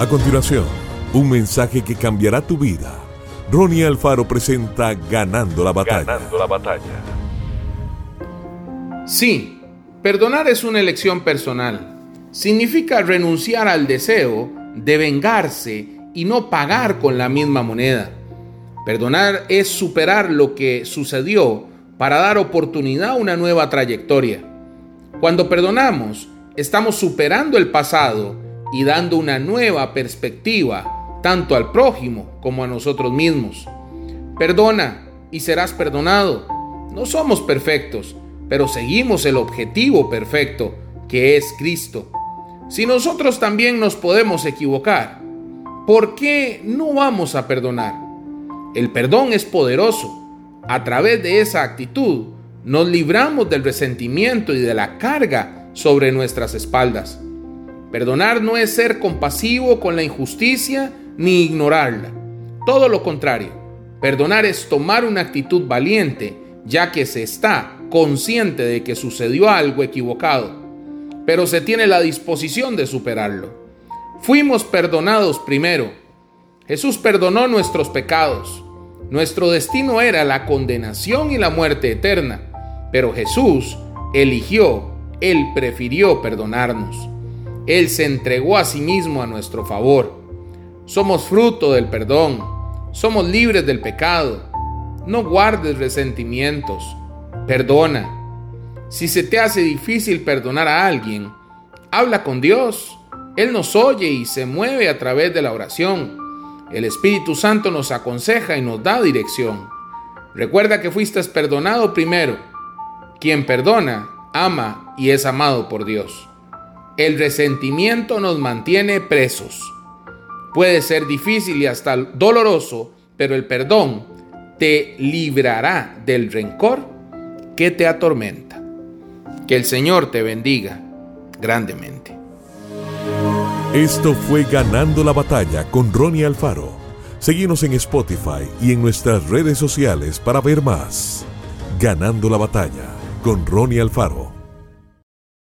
A continuación, un mensaje que cambiará tu vida. Ronnie Alfaro presenta Ganando la batalla. Ganando la batalla. Sí, perdonar es una elección personal. Significa renunciar al deseo de vengarse y no pagar con la misma moneda. Perdonar es superar lo que sucedió para dar oportunidad a una nueva trayectoria. Cuando perdonamos, estamos superando el pasado y dando una nueva perspectiva tanto al prójimo como a nosotros mismos. Perdona y serás perdonado. No somos perfectos, pero seguimos el objetivo perfecto, que es Cristo. Si nosotros también nos podemos equivocar, ¿por qué no vamos a perdonar? El perdón es poderoso. A través de esa actitud, nos libramos del resentimiento y de la carga sobre nuestras espaldas. Perdonar no es ser compasivo con la injusticia ni ignorarla. Todo lo contrario, perdonar es tomar una actitud valiente, ya que se está consciente de que sucedió algo equivocado, pero se tiene la disposición de superarlo. Fuimos perdonados primero. Jesús perdonó nuestros pecados. Nuestro destino era la condenación y la muerte eterna, pero Jesús eligió, Él prefirió perdonarnos. Él se entregó a sí mismo a nuestro favor. Somos fruto del perdón. Somos libres del pecado. No guardes resentimientos. Perdona. Si se te hace difícil perdonar a alguien, habla con Dios. Él nos oye y se mueve a través de la oración. El Espíritu Santo nos aconseja y nos da dirección. Recuerda que fuiste perdonado primero. Quien perdona, ama y es amado por Dios. El resentimiento nos mantiene presos. Puede ser difícil y hasta doloroso, pero el perdón te librará del rencor que te atormenta. Que el Señor te bendiga grandemente. Esto fue Ganando la Batalla con Ronnie Alfaro. Seguimos en Spotify y en nuestras redes sociales para ver más. Ganando la Batalla con Ronnie Alfaro.